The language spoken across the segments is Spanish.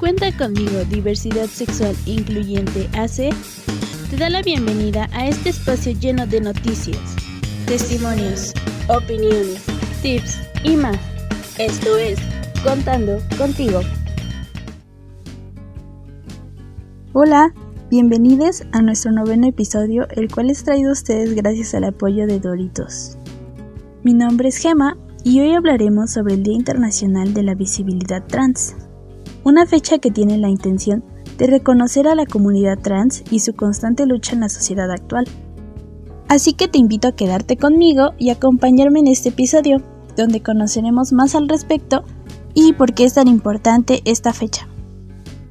Cuenta conmigo Diversidad Sexual Incluyente AC te da la bienvenida a este espacio lleno de noticias, testimonios, opiniones, tips y más. Esto es Contando contigo. Hola, bienvenidos a nuestro noveno episodio, el cual es traído a ustedes gracias al apoyo de Doritos. Mi nombre es Gema y hoy hablaremos sobre el Día Internacional de la Visibilidad Trans, una fecha que tiene la intención de reconocer a la comunidad trans y su constante lucha en la sociedad actual. Así que te invito a quedarte conmigo y acompañarme en este episodio, donde conoceremos más al respecto y por qué es tan importante esta fecha.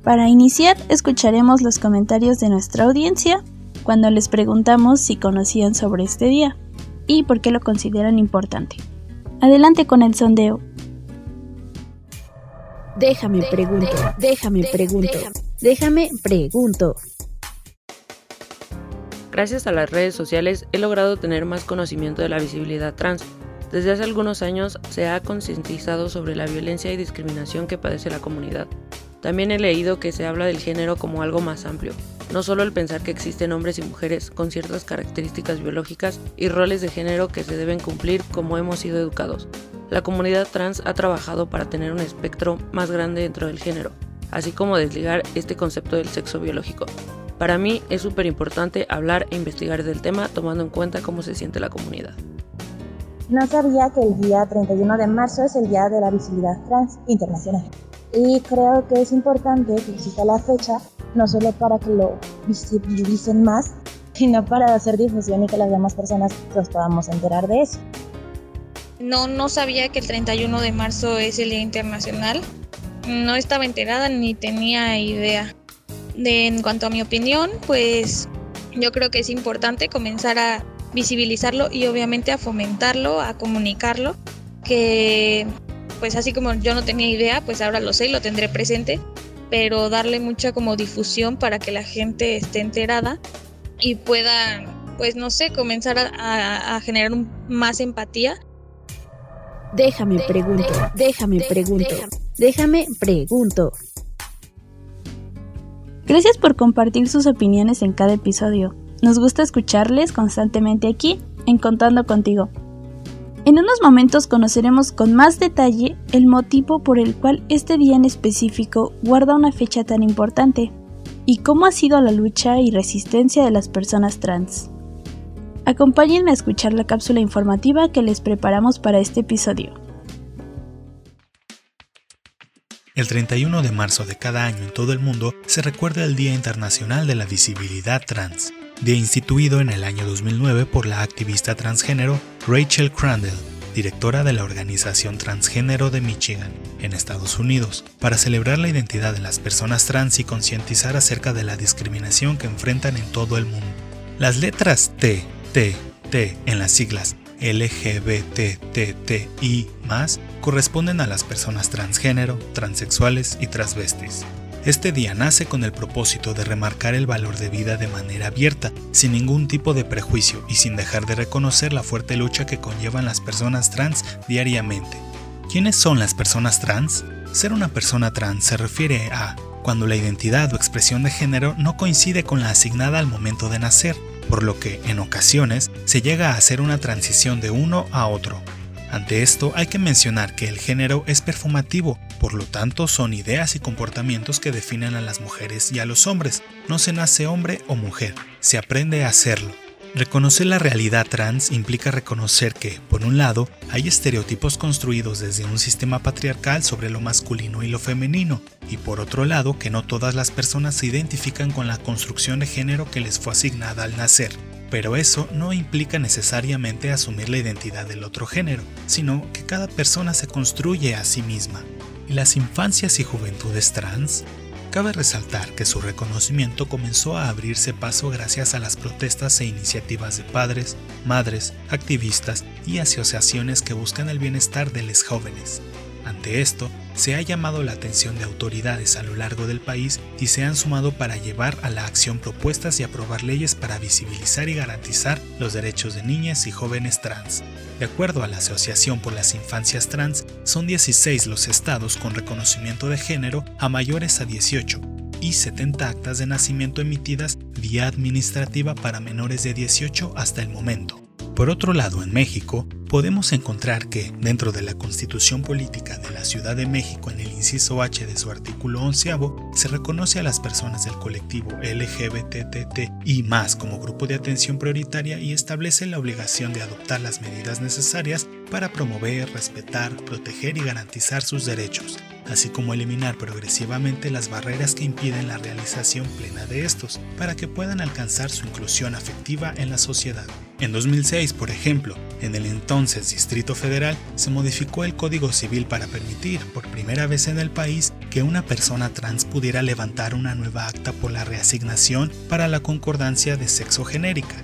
Para iniciar, escucharemos los comentarios de nuestra audiencia cuando les preguntamos si conocían sobre este día y por qué lo consideran importante. Adelante con el sondeo. Déjame pregunto, déjame pregunto, déjame pregunto. Gracias a las redes sociales he logrado tener más conocimiento de la visibilidad trans. Desde hace algunos años se ha concientizado sobre la violencia y discriminación que padece la comunidad. También he leído que se habla del género como algo más amplio, no solo el pensar que existen hombres y mujeres con ciertas características biológicas y roles de género que se deben cumplir como hemos sido educados, la comunidad trans ha trabajado para tener un espectro más grande dentro del género, así como desligar este concepto del sexo biológico. Para mí es súper importante hablar e investigar del tema tomando en cuenta cómo se siente la comunidad. No sabía que el día 31 de marzo es el Día de la Visibilidad Trans Internacional. Y creo que es importante que exista la fecha, no solo para que lo visibilicen más, sino para hacer difusión y que las demás personas nos podamos enterar de eso. No, no sabía que el 31 de marzo es el Día Internacional. No estaba enterada ni tenía idea. De, en cuanto a mi opinión, pues yo creo que es importante comenzar a visibilizarlo y obviamente a fomentarlo, a comunicarlo, que pues así como yo no tenía idea, pues ahora lo sé y lo tendré presente, pero darle mucha como difusión para que la gente esté enterada y pueda, pues no sé, comenzar a, a generar más empatía Déjame pregunto, déjame pregunto, déjame pregunto. Gracias por compartir sus opiniones en cada episodio. Nos gusta escucharles constantemente aquí en Contando contigo. En unos momentos conoceremos con más detalle el motivo por el cual este día en específico guarda una fecha tan importante y cómo ha sido la lucha y resistencia de las personas trans. Acompáñenme a escuchar la cápsula informativa que les preparamos para este episodio. El 31 de marzo de cada año en todo el mundo se recuerda el Día Internacional de la Visibilidad Trans, día instituido en el año 2009 por la activista transgénero Rachel Crandall, directora de la Organización Transgénero de Michigan, en Estados Unidos, para celebrar la identidad de las personas trans y concientizar acerca de la discriminación que enfrentan en todo el mundo. Las letras T, T, T en las siglas LGBTTI corresponden a las personas transgénero, transexuales y transvestis. Este día nace con el propósito de remarcar el valor de vida de manera abierta, sin ningún tipo de prejuicio y sin dejar de reconocer la fuerte lucha que conllevan las personas trans diariamente. ¿Quiénes son las personas trans? Ser una persona trans se refiere a cuando la identidad o expresión de género no coincide con la asignada al momento de nacer, por lo que, en ocasiones, se llega a hacer una transición de uno a otro. Ante esto hay que mencionar que el género es performativo, por lo tanto son ideas y comportamientos que definen a las mujeres y a los hombres. No se nace hombre o mujer, se aprende a hacerlo. Reconocer la realidad trans implica reconocer que, por un lado, hay estereotipos construidos desde un sistema patriarcal sobre lo masculino y lo femenino, y por otro lado, que no todas las personas se identifican con la construcción de género que les fue asignada al nacer. Pero eso no implica necesariamente asumir la identidad del otro género, sino que cada persona se construye a sí misma. ¿Y las infancias y juventudes trans? Cabe resaltar que su reconocimiento comenzó a abrirse paso gracias a las protestas e iniciativas de padres, madres, activistas y asociaciones que buscan el bienestar de los jóvenes. Ante esto, se ha llamado la atención de autoridades a lo largo del país y se han sumado para llevar a la acción propuestas y aprobar leyes para visibilizar y garantizar los derechos de niñas y jóvenes trans. De acuerdo a la Asociación por las Infancias Trans, son 16 los estados con reconocimiento de género a mayores a 18 y 70 actas de nacimiento emitidas vía administrativa para menores de 18 hasta el momento. Por otro lado, en México, podemos encontrar que, dentro de la Constitución Política de la Ciudad de México, en el inciso H de su artículo onceavo, se reconoce a las personas del colectivo LGBTT y más como grupo de atención prioritaria y establece la obligación de adoptar las medidas necesarias para promover, respetar, proteger y garantizar sus derechos, así como eliminar progresivamente las barreras que impiden la realización plena de estos, para que puedan alcanzar su inclusión afectiva en la sociedad. En 2006, por ejemplo, en el entonces Distrito Federal se modificó el Código Civil para permitir, por primera vez en el país, que una persona trans pudiera levantar una nueva acta por la reasignación para la concordancia de sexo genérica.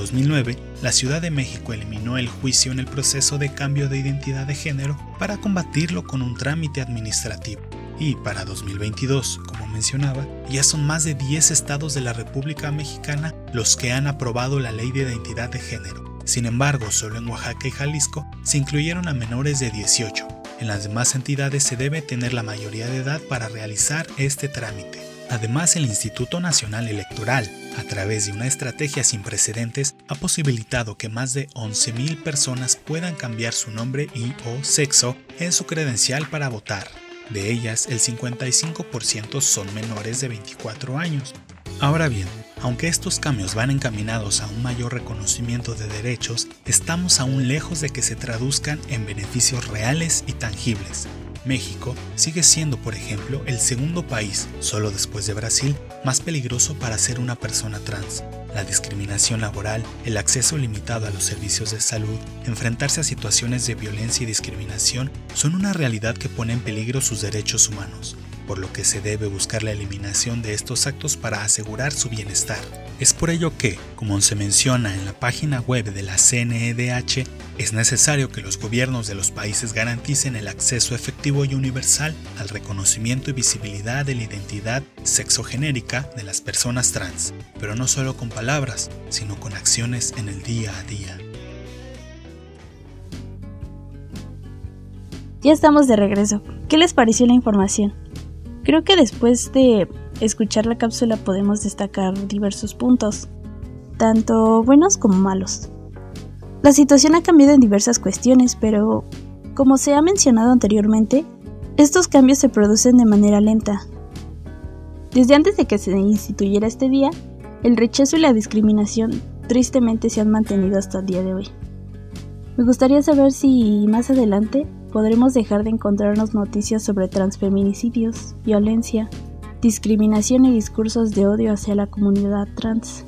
En 2009, la Ciudad de México eliminó el juicio en el proceso de cambio de identidad de género para combatirlo con un trámite administrativo. Y para 2022, como mencionaba, ya son más de 10 estados de la República Mexicana los que han aprobado la ley de identidad de género. Sin embargo, solo en Oaxaca y Jalisco se incluyeron a menores de 18. En las demás entidades se debe tener la mayoría de edad para realizar este trámite. Además, el Instituto Nacional Electoral, a través de una estrategia sin precedentes, ha posibilitado que más de 11.000 personas puedan cambiar su nombre y o sexo en su credencial para votar. De ellas, el 55% son menores de 24 años. Ahora bien, aunque estos cambios van encaminados a un mayor reconocimiento de derechos, estamos aún lejos de que se traduzcan en beneficios reales y tangibles. México sigue siendo, por ejemplo, el segundo país, solo después de Brasil, más peligroso para ser una persona trans. La discriminación laboral, el acceso limitado a los servicios de salud, enfrentarse a situaciones de violencia y discriminación son una realidad que pone en peligro sus derechos humanos, por lo que se debe buscar la eliminación de estos actos para asegurar su bienestar. Es por ello que, como se menciona en la página web de la CNEDH, es necesario que los gobiernos de los países garanticen el acceso efectivo y universal al reconocimiento y visibilidad de la identidad sexogenérica de las personas trans, pero no solo con palabras, sino con acciones en el día a día. Ya estamos de regreso. ¿Qué les pareció la información? Creo que después de escuchar la cápsula podemos destacar diversos puntos, tanto buenos como malos. La situación ha cambiado en diversas cuestiones, pero, como se ha mencionado anteriormente, estos cambios se producen de manera lenta. Desde antes de que se instituyera este día, el rechazo y la discriminación tristemente se han mantenido hasta el día de hoy. Me gustaría saber si más adelante podremos dejar de encontrarnos noticias sobre transfeminicidios, violencia, discriminación y discursos de odio hacia la comunidad trans.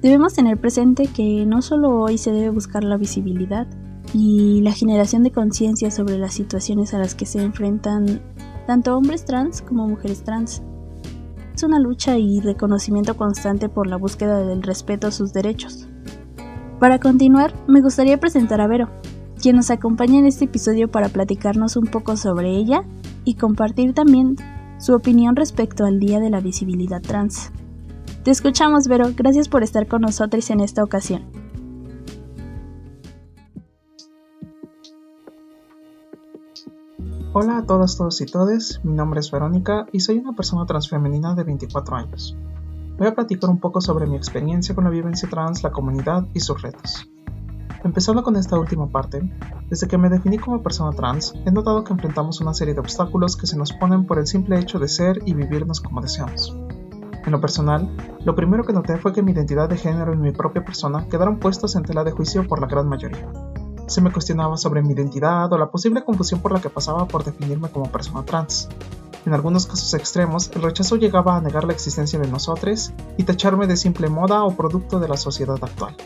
Debemos tener presente que no solo hoy se debe buscar la visibilidad y la generación de conciencia sobre las situaciones a las que se enfrentan tanto hombres trans como mujeres trans. Es una lucha y reconocimiento constante por la búsqueda del respeto a sus derechos. Para continuar, me gustaría presentar a Vero, quien nos acompaña en este episodio para platicarnos un poco sobre ella y compartir también su opinión respecto al Día de la Visibilidad Trans. Te escuchamos, Vero. Gracias por estar con nosotros en esta ocasión. Hola a todas, todos y todes. Mi nombre es Verónica y soy una persona transfemenina de 24 años. Voy a platicar un poco sobre mi experiencia con la vivencia trans, la comunidad y sus retos. Empezando con esta última parte, desde que me definí como persona trans, he notado que enfrentamos una serie de obstáculos que se nos ponen por el simple hecho de ser y vivirnos como deseamos. En lo personal, lo primero que noté fue que mi identidad de género y mi propia persona quedaron puestos en tela de juicio por la gran mayoría. Se me cuestionaba sobre mi identidad o la posible confusión por la que pasaba por definirme como persona trans. En algunos casos extremos, el rechazo llegaba a negar la existencia de nosotros y tacharme de simple moda o producto de la sociedad actual.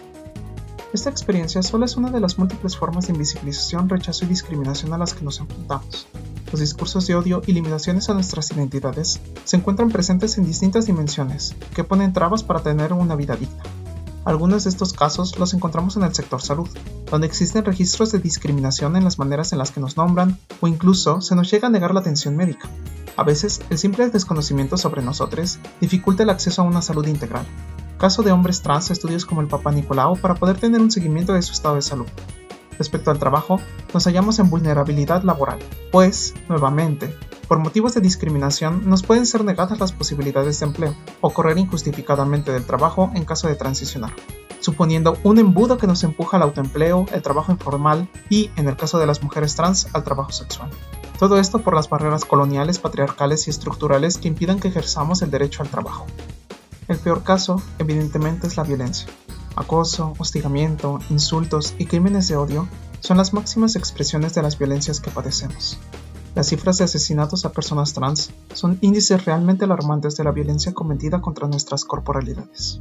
Esta experiencia solo es una de las múltiples formas de invisibilización, rechazo y discriminación a las que nos enfrentamos, los discursos de odio y limitaciones a nuestras identidades se encuentran presentes en distintas dimensiones, que ponen trabas para tener una vida digna. Algunos de estos casos los encontramos en el sector salud, donde existen registros de discriminación en las maneras en las que nos nombran o incluso se nos llega a negar la atención médica. A veces, el simple desconocimiento sobre nosotros dificulta el acceso a una salud integral. Caso de hombres trans, estudios como el Papa Nicolau para poder tener un seguimiento de su estado de salud. Respecto al trabajo, nos hallamos en vulnerabilidad laboral, pues, nuevamente, por motivos de discriminación nos pueden ser negadas las posibilidades de empleo o correr injustificadamente del trabajo en caso de transicionar, suponiendo un embudo que nos empuja al autoempleo, el trabajo informal y, en el caso de las mujeres trans, al trabajo sexual. Todo esto por las barreras coloniales, patriarcales y estructurales que impidan que ejerzamos el derecho al trabajo. El peor caso, evidentemente, es la violencia. Acoso, hostigamiento, insultos y crímenes de odio son las máximas expresiones de las violencias que padecemos. Las cifras de asesinatos a personas trans son índices realmente alarmantes de la violencia cometida contra nuestras corporalidades.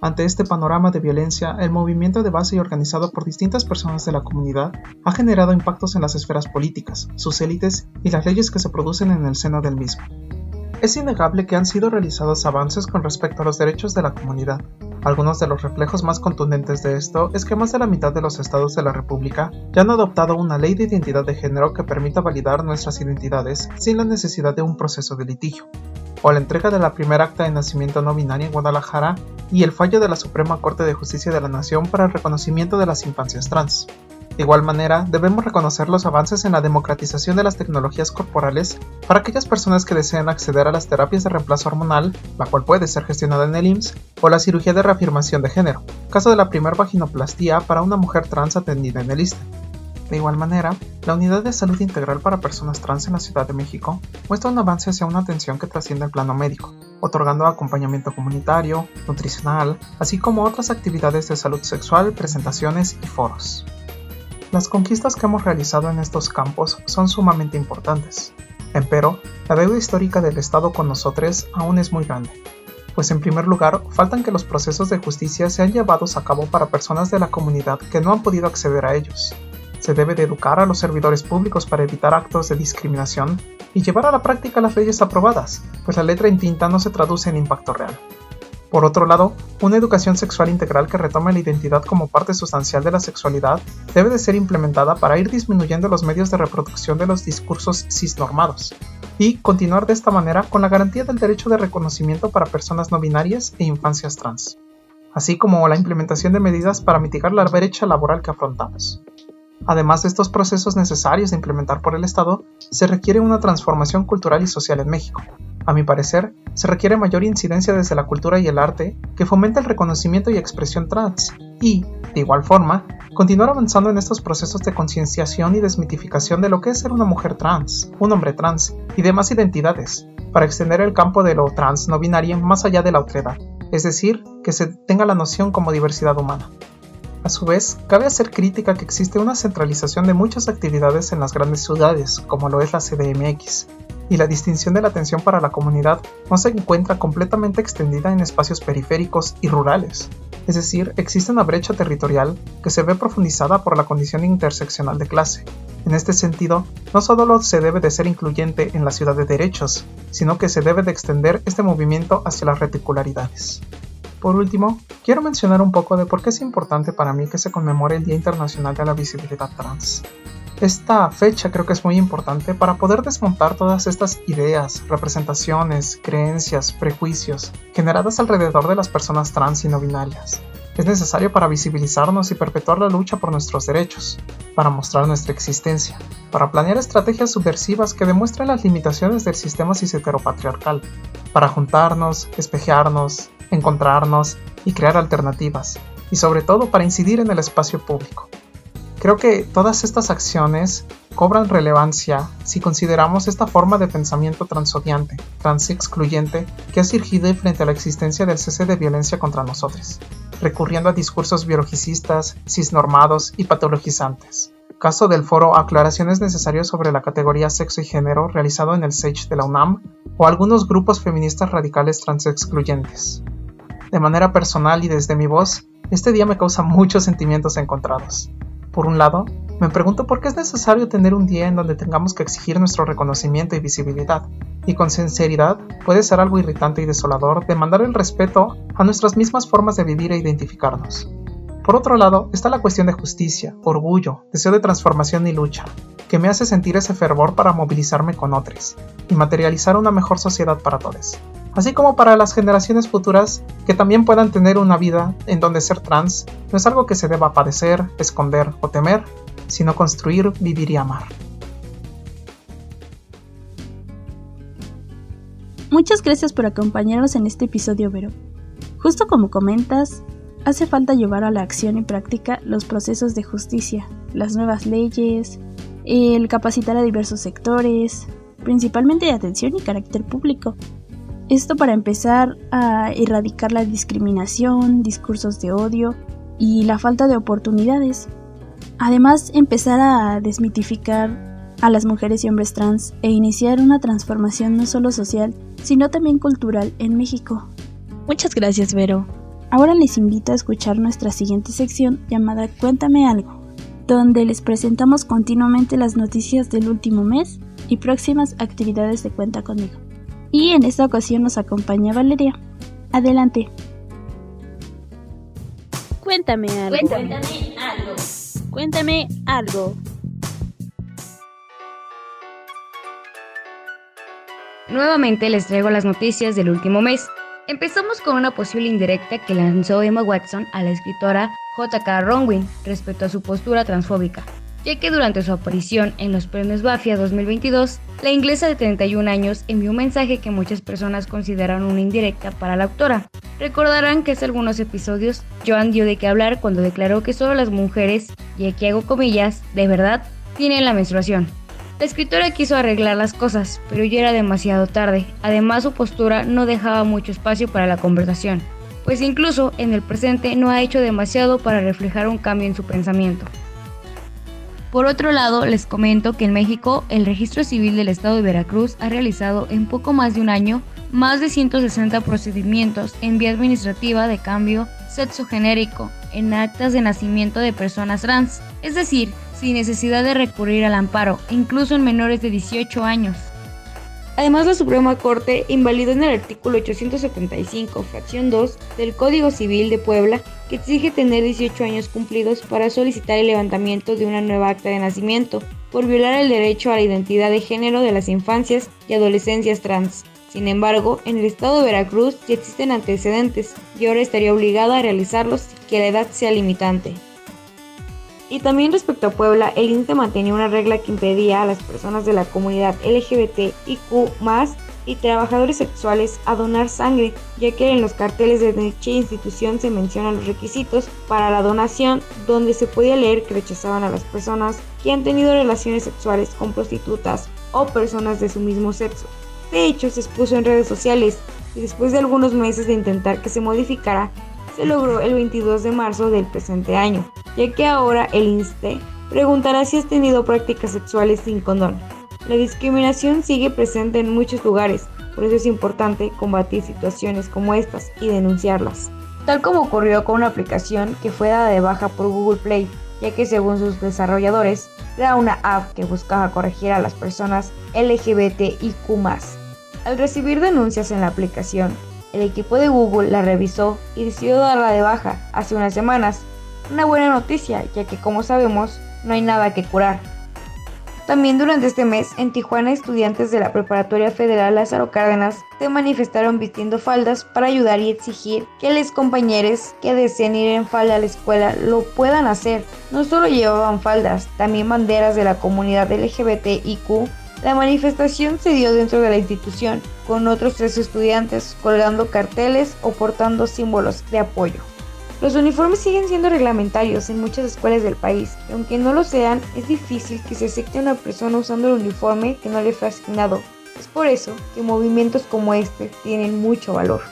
Ante este panorama de violencia, el movimiento de base y organizado por distintas personas de la comunidad ha generado impactos en las esferas políticas, sus élites y las leyes que se producen en el seno del mismo. Es innegable que han sido realizados avances con respecto a los derechos de la comunidad. Algunos de los reflejos más contundentes de esto es que más de la mitad de los estados de la República ya han adoptado una ley de identidad de género que permita validar nuestras identidades sin la necesidad de un proceso de litigio o la entrega de la primera acta de nacimiento no binaria en Guadalajara y el fallo de la Suprema Corte de Justicia de la Nación para el reconocimiento de las infancias trans. De igual manera, debemos reconocer los avances en la democratización de las tecnologías corporales para aquellas personas que desean acceder a las terapias de reemplazo hormonal, la cual puede ser gestionada en el IMSS, o la cirugía de reafirmación de género, caso de la primera vaginoplastía para una mujer trans atendida en el ISTE. De igual manera, la Unidad de Salud Integral para Personas Trans en la Ciudad de México muestra un avance hacia una atención que trasciende el plano médico, otorgando acompañamiento comunitario, nutricional, así como otras actividades de salud sexual, presentaciones y foros. Las conquistas que hemos realizado en estos campos son sumamente importantes. Empero, la deuda histórica del Estado con nosotros aún es muy grande, pues en primer lugar faltan que los procesos de justicia sean llevados a cabo para personas de la comunidad que no han podido acceder a ellos, se debe de educar a los servidores públicos para evitar actos de discriminación y llevar a la práctica las leyes aprobadas, pues la letra en tinta no se traduce en impacto real. Por otro lado, una educación sexual integral que retome la identidad como parte sustancial de la sexualidad debe de ser implementada para ir disminuyendo los medios de reproducción de los discursos cisnormados y continuar de esta manera con la garantía del derecho de reconocimiento para personas no binarias e infancias trans, así como la implementación de medidas para mitigar la brecha laboral que afrontamos. Además de estos procesos necesarios de implementar por el Estado, se requiere una transformación cultural y social en México. A mi parecer, se requiere mayor incidencia desde la cultura y el arte que fomente el reconocimiento y expresión trans y, de igual forma, continuar avanzando en estos procesos de concienciación y desmitificación de lo que es ser una mujer trans, un hombre trans y demás identidades, para extender el campo de lo trans no binario más allá de la otredad, es decir, que se tenga la noción como diversidad humana. A su vez, cabe hacer crítica que existe una centralización de muchas actividades en las grandes ciudades, como lo es la CDMX, y la distinción de la atención para la comunidad no se encuentra completamente extendida en espacios periféricos y rurales. Es decir, existe una brecha territorial que se ve profundizada por la condición interseccional de clase. En este sentido, no solo se debe de ser incluyente en la ciudad de derechos, sino que se debe de extender este movimiento hacia las reticularidades. Por último, quiero mencionar un poco de por qué es importante para mí que se conmemore el Día Internacional de la Visibilidad Trans. Esta fecha creo que es muy importante para poder desmontar todas estas ideas, representaciones, creencias, prejuicios generadas alrededor de las personas trans y no binarias. Es necesario para visibilizarnos y perpetuar la lucha por nuestros derechos, para mostrar nuestra existencia, para planear estrategias subversivas que demuestren las limitaciones del sistema cis-heteropatriarcal, para juntarnos, espejearnos, encontrarnos y crear alternativas, y sobre todo para incidir en el espacio público. Creo que todas estas acciones cobran relevancia si consideramos esta forma de pensamiento transodiante, transexcluyente, que ha surgido frente a la existencia del cese de violencia contra nosotros, recurriendo a discursos biologicistas, cisnormados y patologizantes. Caso del foro Aclaraciones necesarias sobre la categoría sexo y género realizado en el SAGE de la UNAM, o algunos grupos feministas radicales transexcluyentes. De manera personal y desde mi voz, este día me causa muchos sentimientos encontrados. Por un lado, me pregunto por qué es necesario tener un día en donde tengamos que exigir nuestro reconocimiento y visibilidad, y con sinceridad puede ser algo irritante y desolador demandar el respeto a nuestras mismas formas de vivir e identificarnos. Por otro lado, está la cuestión de justicia, orgullo, deseo de transformación y lucha, que me hace sentir ese fervor para movilizarme con otros y materializar una mejor sociedad para todos. Así como para las generaciones futuras que también puedan tener una vida en donde ser trans no es algo que se deba padecer, esconder o temer, sino construir, vivir y amar. Muchas gracias por acompañarnos en este episodio, Vero. Justo como comentas, hace falta llevar a la acción y práctica los procesos de justicia, las nuevas leyes, el capacitar a diversos sectores, principalmente de atención y carácter público. Esto para empezar a erradicar la discriminación, discursos de odio y la falta de oportunidades. Además, empezar a desmitificar a las mujeres y hombres trans e iniciar una transformación no solo social, sino también cultural en México. Muchas gracias, Vero. Ahora les invito a escuchar nuestra siguiente sección llamada Cuéntame algo, donde les presentamos continuamente las noticias del último mes y próximas actividades de Cuenta conmigo. Y en esta ocasión nos acompaña Valeria. Adelante. Cuéntame algo. Cuéntame algo. Cuéntame algo. Nuevamente les traigo las noticias del último mes. Empezamos con una posible indirecta que lanzó Emma Watson a la escritora J.K. Rowling respecto a su postura transfóbica, ya que durante su aparición en los premios BAFTA 2022, la inglesa de 31 años envió un mensaje que muchas personas consideran una indirecta para la autora. Recordarán que hace algunos episodios Joan dio de qué hablar cuando declaró que solo las mujeres, y aquí hago comillas, de verdad, tienen la menstruación. La escritora quiso arreglar las cosas, pero ya era demasiado tarde. Además, su postura no dejaba mucho espacio para la conversación, pues incluso en el presente no ha hecho demasiado para reflejar un cambio en su pensamiento. Por otro lado, les comento que en México el registro civil del estado de Veracruz ha realizado en poco más de un año más de 160 procedimientos en vía administrativa de cambio sexo genérico en actas de nacimiento de personas trans, es decir, sin necesidad de recurrir al amparo, incluso en menores de 18 años. Además, la Suprema Corte invalidó en el artículo 875, fracción 2 del Código Civil de Puebla, que exige tener 18 años cumplidos para solicitar el levantamiento de una nueva acta de nacimiento, por violar el derecho a la identidad de género de las infancias y adolescencias trans. Sin embargo, en el estado de Veracruz ya existen antecedentes y ahora estaría obligada a realizarlos que la edad sea limitante. Y también respecto a Puebla, el INTE mantenía una regla que impedía a las personas de la comunidad LGBTIQ y trabajadores sexuales a donar sangre, ya que en los carteles de dicha institución se mencionan los requisitos para la donación, donde se podía leer que rechazaban a las personas que han tenido relaciones sexuales con prostitutas o personas de su mismo sexo. De hecho, se expuso en redes sociales y después de algunos meses de intentar que se modificara, se logró el 22 de marzo del presente año, ya que ahora el INSTE preguntará si has tenido prácticas sexuales sin condón. La discriminación sigue presente en muchos lugares, por eso es importante combatir situaciones como estas y denunciarlas. Tal como ocurrió con una aplicación que fue dada de baja por Google Play, ya que según sus desarrolladores era una app que buscaba corregir a las personas LGBTIQ. Al recibir denuncias en la aplicación, el equipo de Google la revisó y decidió darla de baja hace unas semanas. Una buena noticia, ya que como sabemos, no hay nada que curar. También durante este mes, en Tijuana, estudiantes de la Preparatoria Federal Lázaro Cárdenas se manifestaron vistiendo faldas para ayudar y exigir que los compañeros que deseen ir en falda a la escuela lo puedan hacer. No solo llevaban faldas, también banderas de la comunidad LGBTIQ la manifestación se dio dentro de la institución, con otros tres estudiantes colgando carteles o portando símbolos de apoyo. Los uniformes siguen siendo reglamentarios en muchas escuelas del país, y aunque no lo sean, es difícil que se acepte a una persona usando el uniforme que no le fue asignado. Es por eso que movimientos como este tienen mucho valor.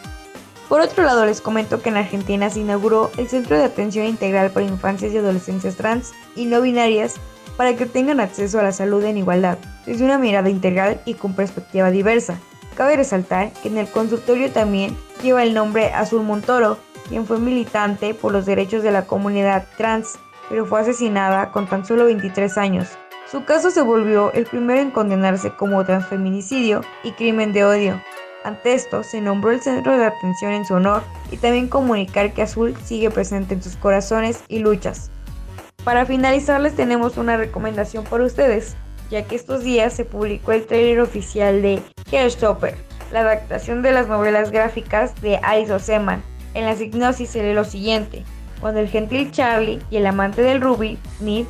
Por otro lado, les comento que en Argentina se inauguró el Centro de Atención Integral para Infancias y Adolescencias Trans y No Binarias para que tengan acceso a la salud en igualdad, desde una mirada integral y con perspectiva diversa. Cabe resaltar que en el consultorio también lleva el nombre Azul Montoro, quien fue militante por los derechos de la comunidad trans, pero fue asesinada con tan solo 23 años. Su caso se volvió el primero en condenarse como transfeminicidio y crimen de odio. Ante esto, se nombró el centro de atención en su honor y también comunicar que Azul sigue presente en sus corazones y luchas. Para finalizar les tenemos una recomendación para ustedes, ya que estos días se publicó el trailer oficial de Hairstopper, la adaptación de las novelas gráficas de Alice Oseman. En la signosis se lee lo siguiente, cuando el gentil Charlie y el amante del Ruby, Ned,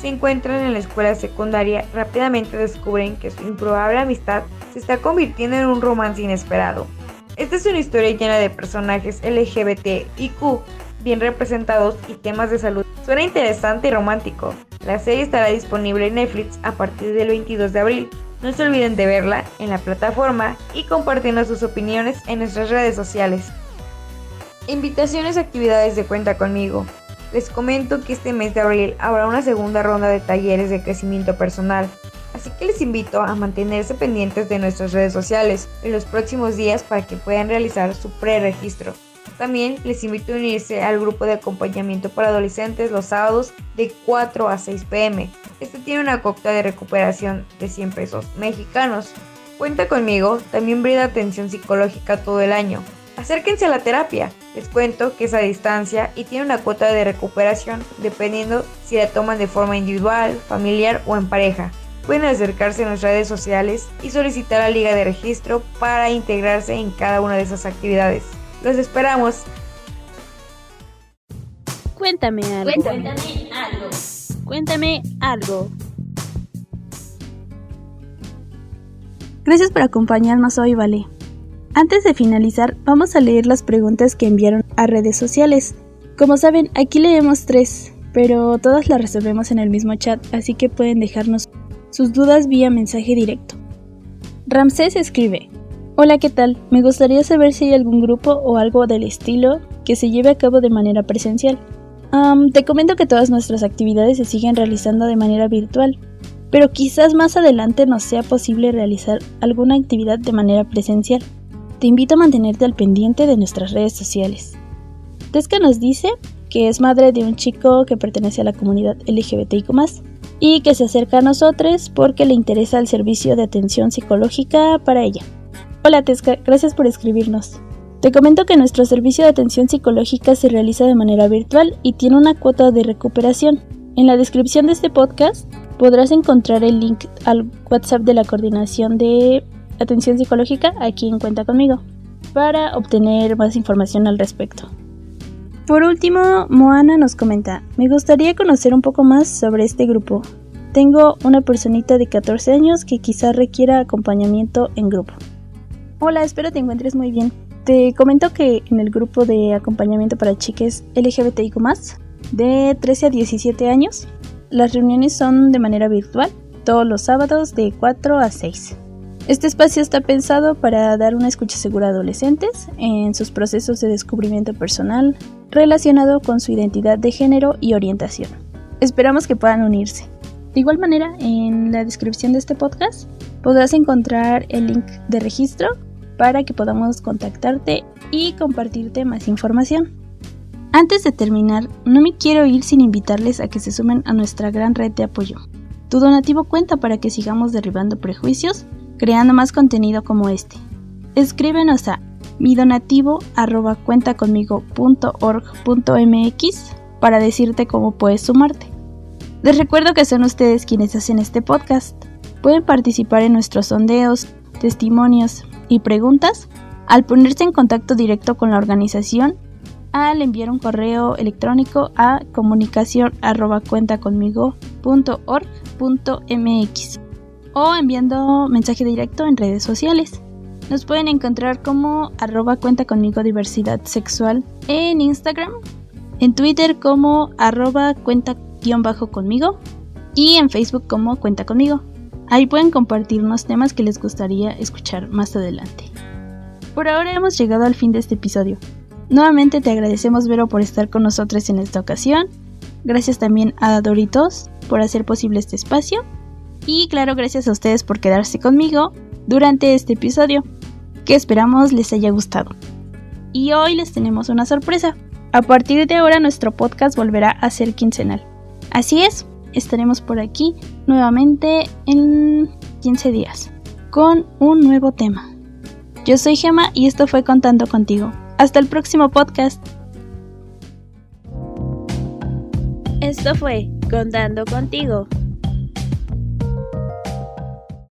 se encuentran en la escuela secundaria, rápidamente descubren que su improbable amistad se está convirtiendo en un romance inesperado. Esta es una historia llena de personajes LGBT y Q bien representados y temas de salud. Suena interesante y romántico. La serie estará disponible en Netflix a partir del 22 de abril. No se olviden de verla en la plataforma y compartiendo sus opiniones en nuestras redes sociales. Invitaciones a actividades de cuenta conmigo. Les comento que este mes de abril habrá una segunda ronda de talleres de crecimiento personal, así que les invito a mantenerse pendientes de nuestras redes sociales en los próximos días para que puedan realizar su preregistro. También les invito a unirse al grupo de acompañamiento para adolescentes los sábados de 4 a 6 pm. Este tiene una cocta de recuperación de 100 pesos mexicanos. Cuenta conmigo, también brinda atención psicológica todo el año. Acérquense a la terapia. Les cuento que es a distancia y tiene una cuota de recuperación dependiendo si la toman de forma individual, familiar o en pareja. Pueden acercarse a nuestras redes sociales y solicitar la liga de registro para integrarse en cada una de esas actividades. Los esperamos. Cuéntame algo. Cuéntame algo. Cuéntame algo. Gracias por acompañarnos hoy, Vale. Antes de finalizar, vamos a leer las preguntas que enviaron a redes sociales. Como saben, aquí leemos tres, pero todas las resolvemos en el mismo chat, así que pueden dejarnos sus dudas vía mensaje directo. Ramsés escribe, Hola, ¿qué tal? Me gustaría saber si hay algún grupo o algo del estilo que se lleve a cabo de manera presencial. te comento que todas nuestras actividades se siguen realizando de manera virtual, pero quizás más adelante nos sea posible realizar alguna actividad de manera presencial te invito a mantenerte al pendiente de nuestras redes sociales. Tesca nos dice que es madre de un chico que pertenece a la comunidad LGBTIQ y que se acerca a nosotros porque le interesa el servicio de atención psicológica para ella. Hola Tesca, gracias por escribirnos. Te comento que nuestro servicio de atención psicológica se realiza de manera virtual y tiene una cuota de recuperación. En la descripción de este podcast podrás encontrar el link al WhatsApp de la coordinación de atención psicológica aquí en Cuenta conmigo para obtener más información al respecto. Por último, Moana nos comenta, me gustaría conocer un poco más sobre este grupo. Tengo una personita de 14 años que quizá requiera acompañamiento en grupo. Hola, espero te encuentres muy bien. Te comento que en el grupo de acompañamiento para chiques LGBTIQ de 13 a 17 años, las reuniones son de manera virtual, todos los sábados de 4 a 6. Este espacio está pensado para dar una escucha segura a adolescentes en sus procesos de descubrimiento personal relacionado con su identidad de género y orientación. Esperamos que puedan unirse. De igual manera, en la descripción de este podcast podrás encontrar el link de registro para que podamos contactarte y compartirte más información. Antes de terminar, no me quiero ir sin invitarles a que se sumen a nuestra gran red de apoyo. Tu donativo cuenta para que sigamos derribando prejuicios creando más contenido como este. Escríbenos a midonativo@cuentaconmigo.org.mx para decirte cómo puedes sumarte. Les recuerdo que son ustedes quienes hacen este podcast. Pueden participar en nuestros sondeos, testimonios y preguntas al ponerse en contacto directo con la organización al enviar un correo electrónico a comunicación@cuentaconmigo.org.mx o enviando mensaje directo en redes sociales. Nos pueden encontrar como arroba cuenta diversidad sexual en Instagram, en Twitter como arroba cuenta guion bajo conmigo y en Facebook como cuenta conmigo. Ahí pueden compartirnos temas que les gustaría escuchar más adelante. Por ahora hemos llegado al fin de este episodio. Nuevamente te agradecemos Vero por estar con nosotros en esta ocasión. Gracias también a Doritos por hacer posible este espacio y claro, gracias a ustedes por quedarse conmigo durante este episodio, que esperamos les haya gustado. Y hoy les tenemos una sorpresa. A partir de ahora nuestro podcast volverá a ser quincenal. Así es, estaremos por aquí nuevamente en 15 días con un nuevo tema. Yo soy Gema y esto fue Contando contigo. Hasta el próximo podcast. Esto fue Contando contigo.